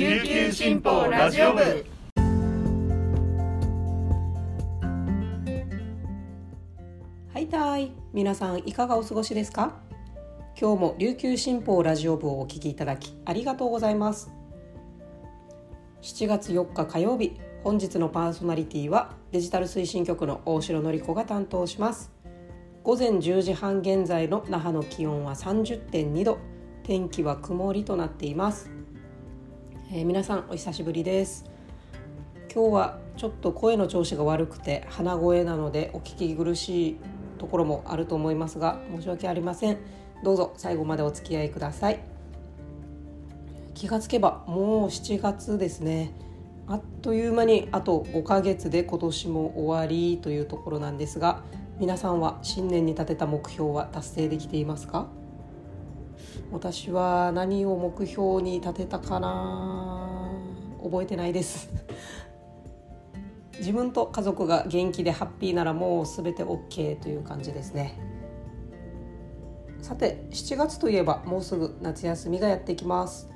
琉球新報ラジオ部。はいたい皆さんいかがお過ごしですか？今日も琉球新報ラジオ部をお聞きいただきありがとうございます。7月4日火曜日本日のパーソナリティはデジタル推進局の大城典子が担当します。午前10時半現在の那覇の気温は30.2度天気は曇りとなっています、えー、皆さんお久しぶりです。今日はちょっと声の調子が悪くて鼻声なのでお聞き苦しいところもあると思いますが申し訳ありません。どうぞ最後までお付き合いください。気がつけばもう7月ですね。あっという間にあと5ヶ月で今年も終わりというところなんですが皆さんは新年に立てた目標は達成できていますか？私は何を目標に立てたかな。覚えてないです。自分と家族が元気でハッピーならもう全て OK という感じですね。さて7月といえばもうすぐ夏休みがやってきます。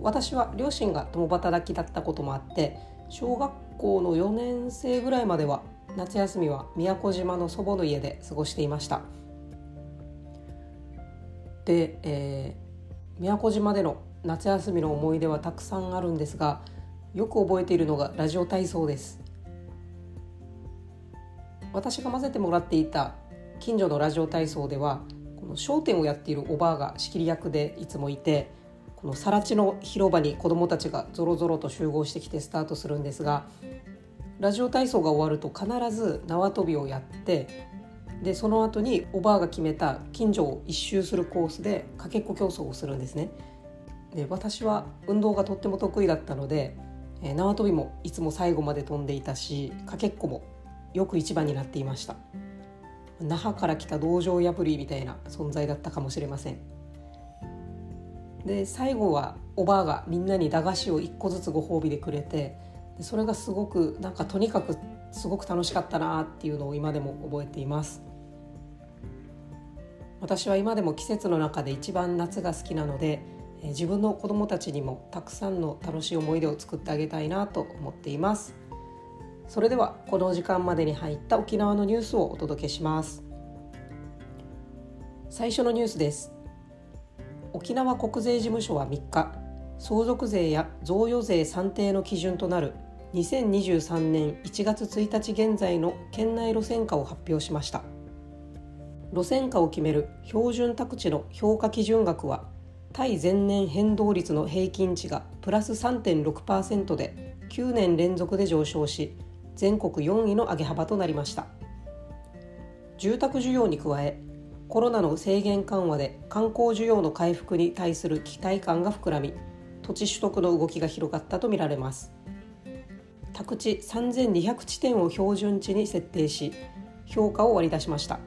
私は両親が共働きだったこともあって小学校の4年生ぐらいまでは夏休みは宮古島の祖母の家で過ごしていました。で、えー、宮古島での夏休みの思い出はたくさんあるんですがよく覚えているのがラジオ体操です。私が混ぜてもらっていた近所のラジオ体操ではこの商店をやっているおばあが仕切り役でいつもいてこの更地の広場に子どもたちがぞろぞろと集合してきてスタートするんですがラジオ体操が終わると必ず縄跳びをやってでその後におばあが決めた近所を一周するコースでかけっこ競争をするんですね。で私は運動がとっても得意だったので、えー、縄跳びもいつも最後まで飛んでいたしかけっこもよく一番になっていました。那覇から来た道場破りみたいな存在だったかもしれません。で最後はおばあがみんなに駄菓子を1個ずつご褒美でくれてでそれがすごくなんかとにかくすごく楽しかったなっていうのを今でも覚えています。私は今でも季節の中で一番夏が好きなので自分の子供たちにもたくさんの楽しい思い出を作ってあげたいなと思っています。それではこの時間までに入った沖縄のニュースをお届けします。最初のニュースです。沖縄国税事務所は3日相続税や贈与税算定の基準となる2023年1月1日現在の県内路線価を発表しました。路線価を決める標準宅地の評価基準額は対前年変動率の平均値がプラス3.6%で9年連続で上昇し全国4位の上げ幅となりました。住宅需要に加えコロナの制限緩和で観光需要の回復に対する期待感が膨らみ土地取得の動きが広がったとみられます。宅地3200地点を標準値に設定し評価を割り出しました。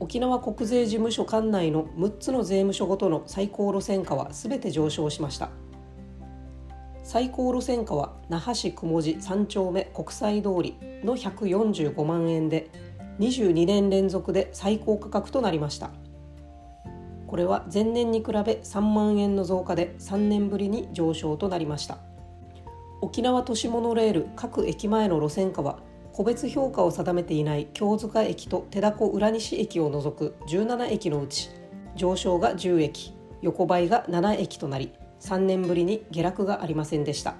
沖縄国税事務所管内の6つの税務署ごとの最高路線価は全て上昇しました。最高路線価は那覇市雲寺3丁目国際通りの145万円で22年連続で最高価格となりました。これは前年に比べ3万円の増加で3年ぶりに上昇となりました。沖縄都市モノレール各駅前の路線価は個別評価を定めていない京塚駅と手蛸浦西駅を除く17駅のうち上昇が10駅横ばいが7駅となり3年ぶりに下落がありませんでした。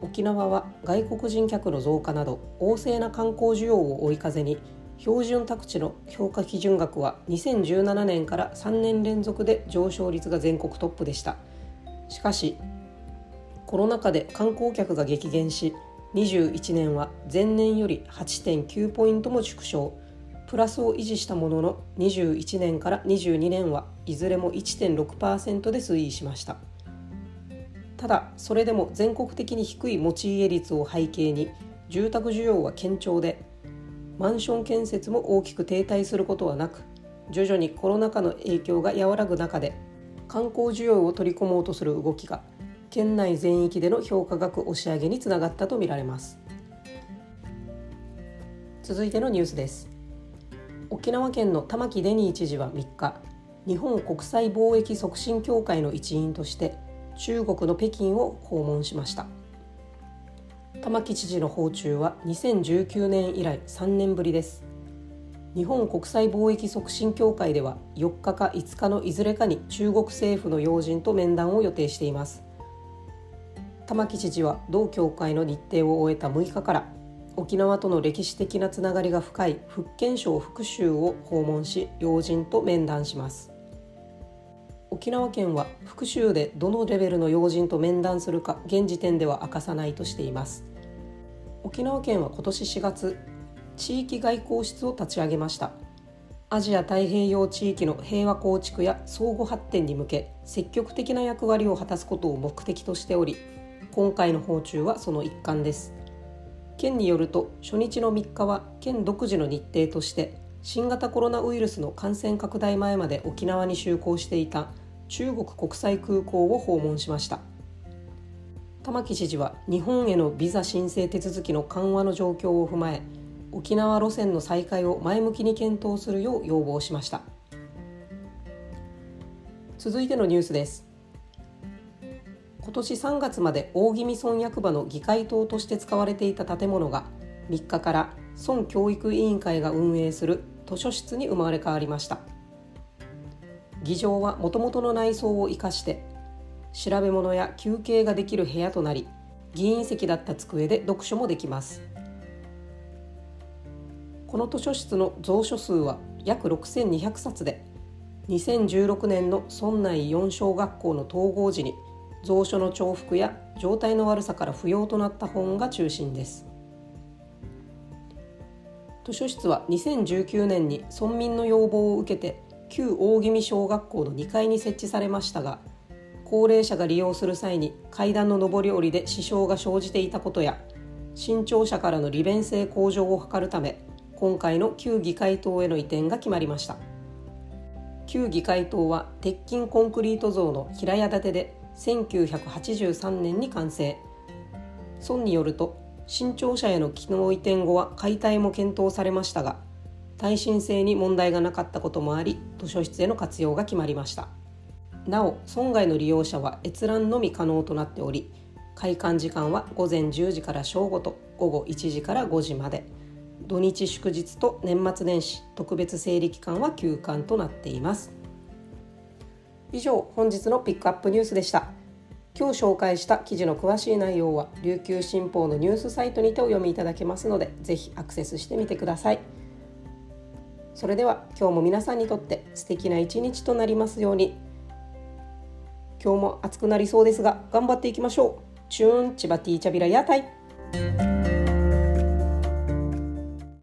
沖縄は外国人客の増加など旺盛な観光需要を追い風に標準宅地の評価基準額は2017年から3年連続で上昇率が全国トップでした。しかしコロナ禍で観光客が激減し21年は前年より8.9ポイントも縮小。プラスを維持したものの21年から22年はいずれも1.6%で推移しました。ただそれでも全国的に低い持ち家率を背景に住宅需要は堅調でマンション建設も大きく停滞することはなく徐々にコロナ禍の影響が和らぐ中で観光需要を取り込もうとする動きが県内全域での評価額押し上げにつながったとみられます。続いてのニュースです。沖縄県の玉城デニー知事は3日日本国際貿易促進協会の一員として中国の北京を訪問しました。玉城知事の訪中は2019年以来3年ぶりです。日本国際貿易促進協会では4日か5日のいずれかに中国政府の要人と面談を予定しています。玉城知事は同協会の日程を終えた6日から沖縄との歴史的なつながりが深い福建省福州を訪問し要人と面談します。沖縄県は福州でどのレベルの要人と面談するか現時点では明かさないとしています。沖縄県は今年4月地域外交室を立ち上げました。アジア太平洋地域の平和構築や相互発展に向け積極的な役割を果たすことを目的としており今回の訪中はその一環です。県によると初日の3日は県独自の日程として新型コロナウイルスの感染拡大前まで沖縄に就航していた中国国際空港を訪問しました。玉城知事は日本へのビザ申請手続きの緩和の状況を踏まえ沖縄路線の再開を前向きに検討するよう要望しました。続いてのニュースです。今年3月まで大宜味村役場の議会棟として使われていた建物が3日から村教育委員会が運営する図書室に生まれ変わりました。議場はもともとの内装を生かして調べ物や休憩ができる部屋となり議員席だった机で読書もできます。この図書室の蔵書数は約6200冊で2016年の村内4小学校の統合時に蔵書の重複や状態の悪さから不要となった本が中心です。図書室は2019年に村民の要望を受けて旧大宜味小学校の2階に設置されましたが高齢者が利用する際に階段の上り下りで支障が生じていたことや新庁舎からの利便性向上を図るため今回の旧議会棟への移転が決まりました。旧議会棟は鉄筋コンクリート像の平屋建てで1983年に完成村によると新庁舎への機能移転後は解体も検討されましたが耐震性に問題がなかったこともあり図書室への活用が決まりました。なお村外の利用者は閲覧のみ可能となっており開館時間は午前10時から正午と午後1時から5時まで。土日祝日と年末年始特別整理期間は休館となっています。以上本日のピックアップニュースでした。今日紹介した記事の詳しい内容は琉球新報のニュースサイトにてお読みいただけますのでぜひアクセスしてみてください。それでは今日も皆さんにとって素敵な一日となりますように。今日も暑くなりそうですが頑張っていきましょう。チューンチバティーチャビラ屋台。